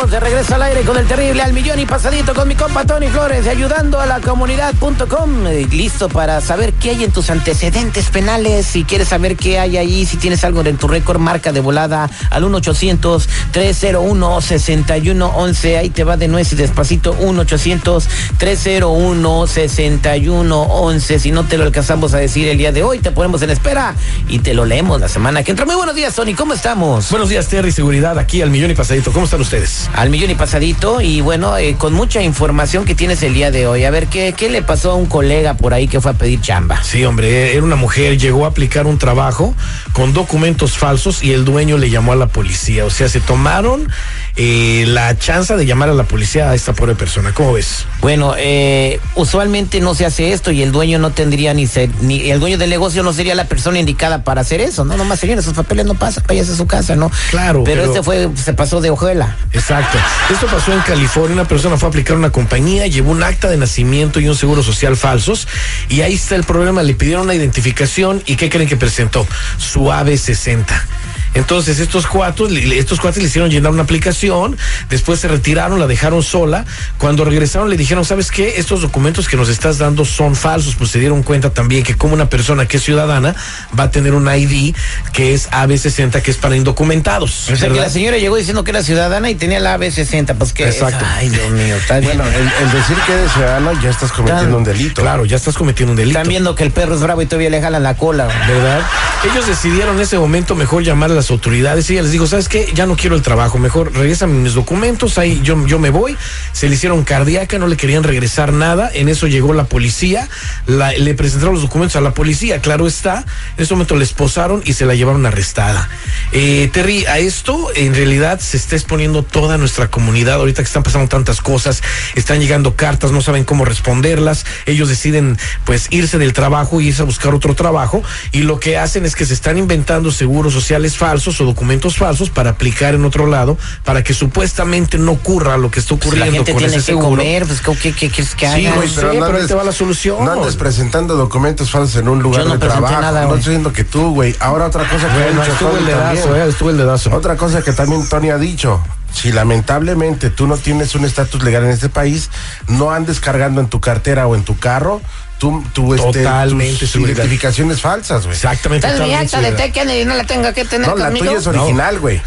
Estamos de regreso al aire con el terrible al millón y pasadito con mi compa Tony Flores, ayudando a la comunidad.com. Eh, Listo para saber qué hay en tus antecedentes penales. Si quieres saber qué hay ahí, si tienes algo en tu récord, marca de volada al 1-800-301-6111. Ahí te va de nuez y despacito. 1-800-301-6111. Si no te lo alcanzamos a decir el día de hoy, te ponemos en espera y te lo leemos la semana que entra. Muy buenos días, Tony. ¿Cómo estamos? Buenos días, Terry, seguridad, aquí al millón y pasadito. ¿Cómo están ustedes? Al millón y pasadito y bueno, eh, con mucha información que tienes el día de hoy. A ver, ¿qué, ¿qué le pasó a un colega por ahí que fue a pedir chamba? Sí, hombre, era una mujer, llegó a aplicar un trabajo con documentos falsos y el dueño le llamó a la policía. O sea, se tomaron eh, la chance de llamar a la policía a esta pobre persona. ¿Cómo ves? Bueno, eh, usualmente no se hace esto y el dueño no tendría ni ser, ni el dueño del negocio no sería la persona indicada para hacer eso, ¿no? Nomás señor, esos papeles no pasan, váyase a su casa, ¿no? Claro, Pero, pero- este fue, se pasó de hojuela. Exacto. Esto pasó en California. Una persona fue a aplicar una compañía, llevó un acta de nacimiento y un seguro social falsos. Y ahí está el problema. Le pidieron una identificación y ¿qué creen que presentó? Su AB60. Entonces estos cuates, estos cuates le hicieron llenar una aplicación, después se retiraron, la dejaron sola. Cuando regresaron le dijeron, ¿sabes qué? Estos documentos que nos estás dando son falsos. Pues se dieron cuenta también que como una persona que es ciudadana va a tener un ID que es AB60, que es para indocumentados. O sea que la señora llegó diciendo que era ciudadana y tenía la AB60, pues que Exacto. Ay, Dios mío, está bien. Bueno, el, el decir que eres ciudadano ya estás cometiendo Claro. un delito. Claro, ya estás cometiendo un delito. Están viendo que el perro es bravo y todavía le jalan la cola. ¿verdad? Ellos decidieron en ese momento mejor llamar a las autoridades y ella les dijo, ¿sabes qué? Ya no quiero el trabajo, mejor regresan mis documentos, ahí yo, yo me voy. Se le hicieron cardíaca, no le querían regresar nada. En eso llegó la policía, le presentaron los documentos a la policía, claro está. En ese momento la esposaron y se la llevaron arrestada. Eh, Terry, a esto en realidad se está exponiendo toda nuestra comunidad. Ahorita que están pasando tantas cosas, están llegando cartas, no saben cómo responderlas. Ellos deciden pues irse del trabajo y irse a buscar otro trabajo. Y lo que hacen es que se están inventando seguros sociales falsos o documentos falsos para aplicar en otro lado, para que supuestamente no ocurra lo que está Pues ocurriendo la gente con tiene ese que seguro. comer, pues ¿qué, qué, qué quieres que Sí, haga? güey, pero, pero ahí te va la solución. No andes presentando documentos falsos en un lugar Yo no de trabajo. nada, no estoy diciendo que tú, güey. Ahora otra cosa que ha Bueno, dicho estuvo el dedazo, también. eh, estuvo el dedazo. Otra cosa que también Tony ha dicho. Si lamentablemente tú no tienes un estatus legal en este país, no andes cargando en tu cartera o en tu carro tu, tu, este, Totalmente, tus seguridad. identificaciones falsas, güey. Exactamente. Esta es mi totalmente, acta de seguridad. Ted Kennedy, no la tengo que tener No, la conmigo. tuya es original, güey.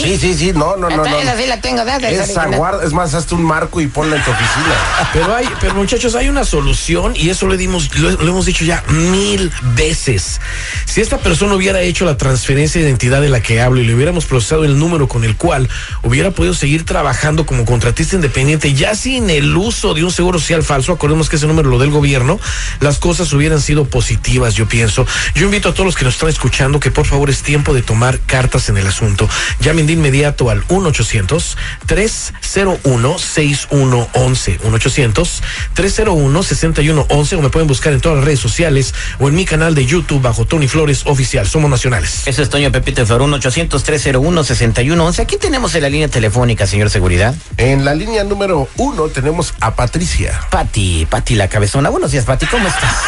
Sí, sí, sí. No, no, no, no. Esa sí la tengo, esa guarda, es más, hazte un marco y ponla en tu oficina. Pero hay, pero muchachos, hay una solución y eso lo dimos, lo, lo hemos dicho ya mil veces. Si esta persona hubiera hecho la transferencia de identidad de la que hablo y le hubiéramos procesado el número con el cual hubiera podido seguir trabajando como contratista independiente, ya sin el uso de un seguro social falso, acordemos que ese número lo del gobierno, las cosas hubieran sido positivas, yo pienso. Yo invito a todos los que nos están escuchando que por favor es tiempo de tomar cartas en el asunto. Llamen de inmediato al 1-800-301-6111. 1-800-301-6111 o me pueden buscar en todas las redes sociales o en mi canal de YouTube bajo Tony Flores Oficial. Somos nacionales. Eso es Toño Pepito Flor, 1-800-301-6111. Aquí tenemos en la línea telefónica, señor Seguridad. En la línea número uno tenemos a Patricia. Pati, Pati la cabezona. Buenos días, Pati, ¿cómo estás?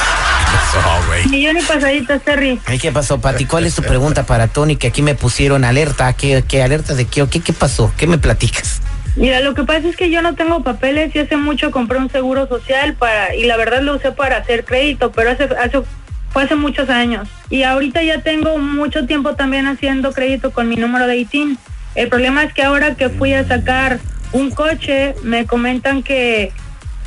Millón y pasaditos, Terry. Ay, ¿Qué pasó, Pati? ¿Cuál es tu pregunta para Tony? Que aquí me pusieron alerta. ¿Qué, qué alerta de qué? ¿Qué, qué pasó? ¿Qué me platicas? Mira, lo que pasa es que yo no tengo papeles y hace mucho compré un seguro social para y la verdad lo usé para hacer crédito, pero hace, hace fue hace muchos años. Y ahorita ya tengo mucho tiempo también haciendo crédito con mi número de ITIN. El problema es que ahora que fui a sacar un coche, me comentan que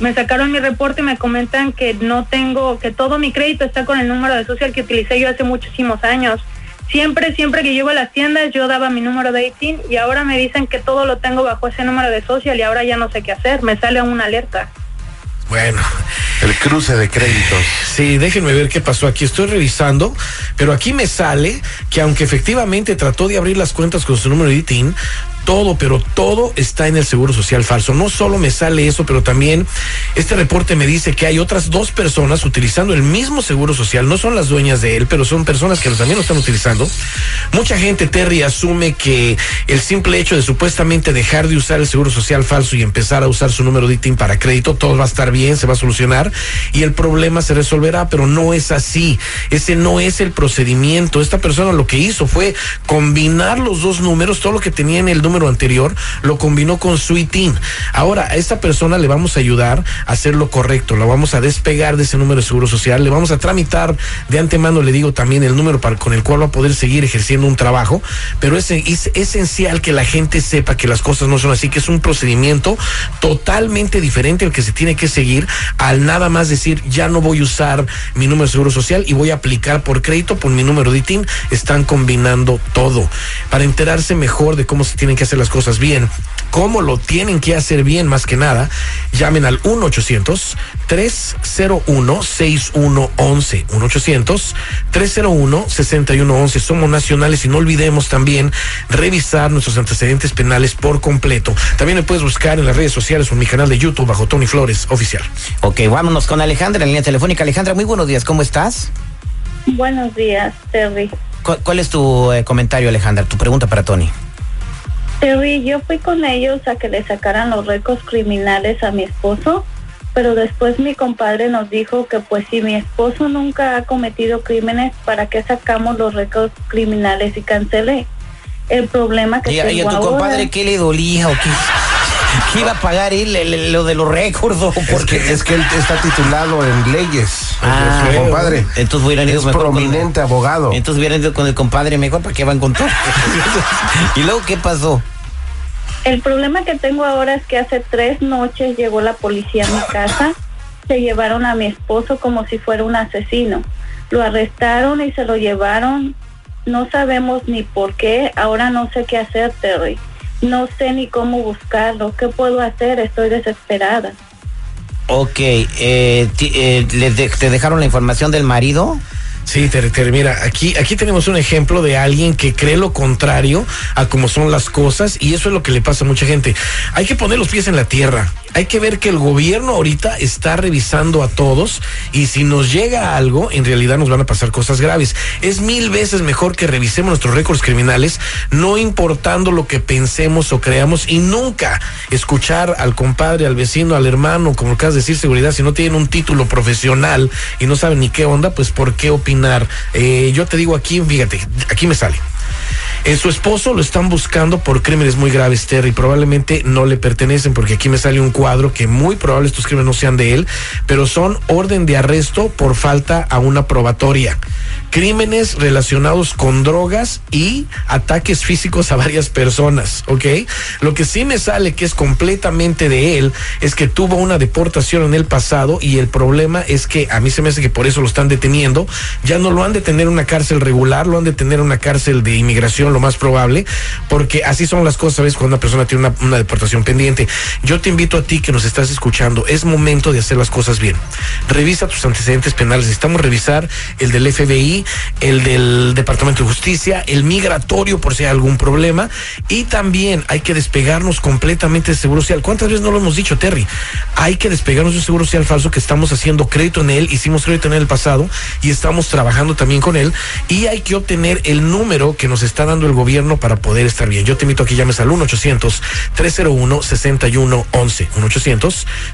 me sacaron mi reporte y me comentan que no tengo, que todo mi crédito está con el número de social que utilicé yo hace muchísimos años. Siempre, siempre que iba a las tiendas, yo daba mi número de ITIN y ahora me dicen que todo lo tengo bajo ese número de social y ahora ya no sé qué hacer. Me sale una alerta. Bueno, El cruce de créditos. Sí, déjenme ver qué pasó aquí. Estoy revisando, pero aquí me sale que aunque efectivamente trató de abrir las cuentas con su número de ITIN, todo, pero todo está en el Seguro Social falso. No solo me sale eso, pero también este reporte me dice que hay otras dos personas utilizando el mismo Seguro Social. No son las dueñas de él, pero son personas que también lo están utilizando. Mucha gente, Terry, asume que el simple hecho de supuestamente dejar de usar el Seguro Social falso y empezar a usar su número de ITIN para crédito, todo va a estar bien, se va a solucionar y el problema se resolverá, pero no es así. Ese no es el procedimiento. Esta persona lo que hizo fue combinar los dos números, todo lo que tenía en el anterior, lo combinó con su ITIN. Ahora, a esta persona le vamos a ayudar a hacer lo correcto, la vamos a despegar de ese número de seguro social, le vamos a tramitar de antemano, le digo también el número para, con el cual va a poder seguir ejerciendo un trabajo, pero es, es esencial que la gente sepa que las cosas no son así, que es un procedimiento totalmente diferente al que se tiene que seguir al nada más decir, ya no voy a usar mi número de seguro social y voy a aplicar por crédito por mi número de ITIN, están combinando todo. Para enterarse mejor de cómo se tienen que hacer las cosas bien, cómo lo tienen que hacer bien más que nada, llamen al 1-800-301-6111. 1-800-301-6111. Somos nacionales y no olvidemos también revisar nuestros antecedentes penales por completo. También me puedes buscar en las redes sociales o en mi canal de YouTube bajo Tony Flores Oficial. Ok, vámonos con Alejandra en línea telefónica. Alejandra, muy buenos días, ¿cómo estás? Buenos días, Terry. ¿Cuál, cuál es tu eh, comentario, Alejandra? Tu pregunta para Tony. Terry, yo fui con ellos a que le sacaran los récords criminales a mi esposo, pero después mi compadre nos dijo que pues si mi esposo nunca ha cometido crímenes, ¿para qué sacamos los récords criminales y cancelé? El problema que ¿Y, y tengo a tu ahora- compadre qué le dolía o qué? ¿Qué iba a pagar él lo de los récords Es porque que, es que él está titulado en leyes. Ah, su compadre. entonces hubieran ido es mejor con- prominente abogado. Entonces hubieran ido con el compadre mejor para que van con todo. y luego, ¿qué pasó? El problema que tengo ahora es que hace tres noches llegó la policía a mi casa, se llevaron a mi esposo como si fuera un asesino. Lo arrestaron y se lo llevaron. No sabemos ni por qué. Ahora no sé qué hacer, Terry. No sé ni cómo buscarlo. ¿Qué puedo hacer? Estoy desesperada. Ok, eh, ti- eh, ¿le de- ¿te dejaron la información del marido? Sí, Tere, Tere, mira, aquí, aquí tenemos un ejemplo de alguien que cree lo contrario a cómo son las cosas y eso es lo que le pasa a mucha gente. Hay que poner los pies en la tierra. Hay que ver que el gobierno ahorita está revisando a todos y si nos llega algo, en realidad nos van a pasar cosas graves. Es mil veces mejor que revisemos nuestros récords criminales, no importando lo que pensemos o creamos y nunca escuchar al compadre, al vecino, al hermano, como acabas de decir, seguridad, si no tienen un título profesional y no saben ni qué onda, pues por qué opinar. Eh, yo te digo aquí, fíjate, aquí me sale. Su esposo lo están buscando por crímenes muy graves, Terry. Probablemente no le pertenecen, porque aquí me sale un cuadro que muy probable estos crímenes no sean de él, pero son orden de arresto por falta a una probatoria. Crímenes relacionados con drogas y ataques físicos a varias personas, ¿ok? Lo que sí me sale que es completamente de él es que tuvo una deportación en el pasado y el problema es que a mí se me hace que por eso lo están deteniendo. Ya no lo han de tener en una cárcel regular, lo han de tener en una cárcel de inmigración, lo más probable, porque así son las cosas, ¿sabes? Cuando una persona tiene una, una deportación pendiente. Yo te invito a ti que nos estás escuchando, es momento de hacer las cosas bien. Revisa tus antecedentes penales. Necesitamos revisar el del FBI, el del Departamento de Justicia, el migratorio por si hay algún problema. Y también hay que despegarnos completamente del seguro social. ¿Cuántas veces no lo hemos dicho, Terry? Hay que despegarnos del seguro social falso que estamos haciendo crédito en él, hicimos crédito en el pasado y estamos trabajando también con él. Y hay que obtener el número que nos está dando el gobierno para poder estar bien. Yo te invito a que llames al 1-800-301-6111.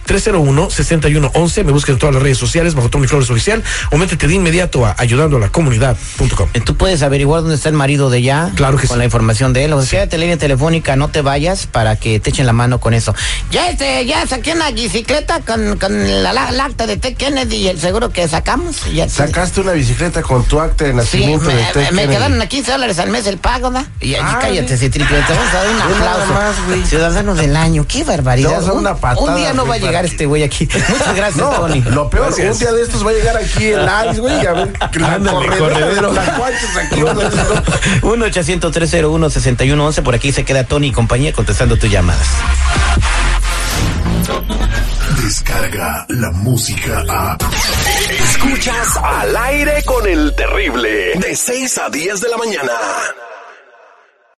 1-800-301-6111. Me busques en todas las redes sociales bajo Tony Flores Oficial o métete de inmediato a ayudando a la comunidad.com. Eh, ¿Tú puedes averiguar dónde está el marido de ella? Claro que Con sí. la información de él. O sea, quédate en línea telefónica, no te vayas para que te echen la mano con eso. Ya este, ya saqué una bicicleta con, con la, acta de T. Kennedy y el seguro que sacamos. Ya, Sacaste una bicicleta con tu acta de Sí, nacimiento me, de me- me Kennedy. quedaron a 15 dólares al mes el pago, ¿da? Y, y Ah, cállate, sí. Citripe, te vamos a dar un aplauso. más, güey. Ciudadanos del año, qué barbaridad. Te vamos a dar Un- una patada, un día no va a llegar este güey aquí. Muchas gracias, No, Tony. lo peor, Gracias. un día de estos va a llegar aquí el Ice, güey, y a ver corredero. los lacuaches aquí. ¿no? 1 800 301 6111 por aquí se queda Tony y compañía contestando tus llamadas. Descarga la música a. Escuchas al aire con el terrible. De 6 a 10 de la mañana.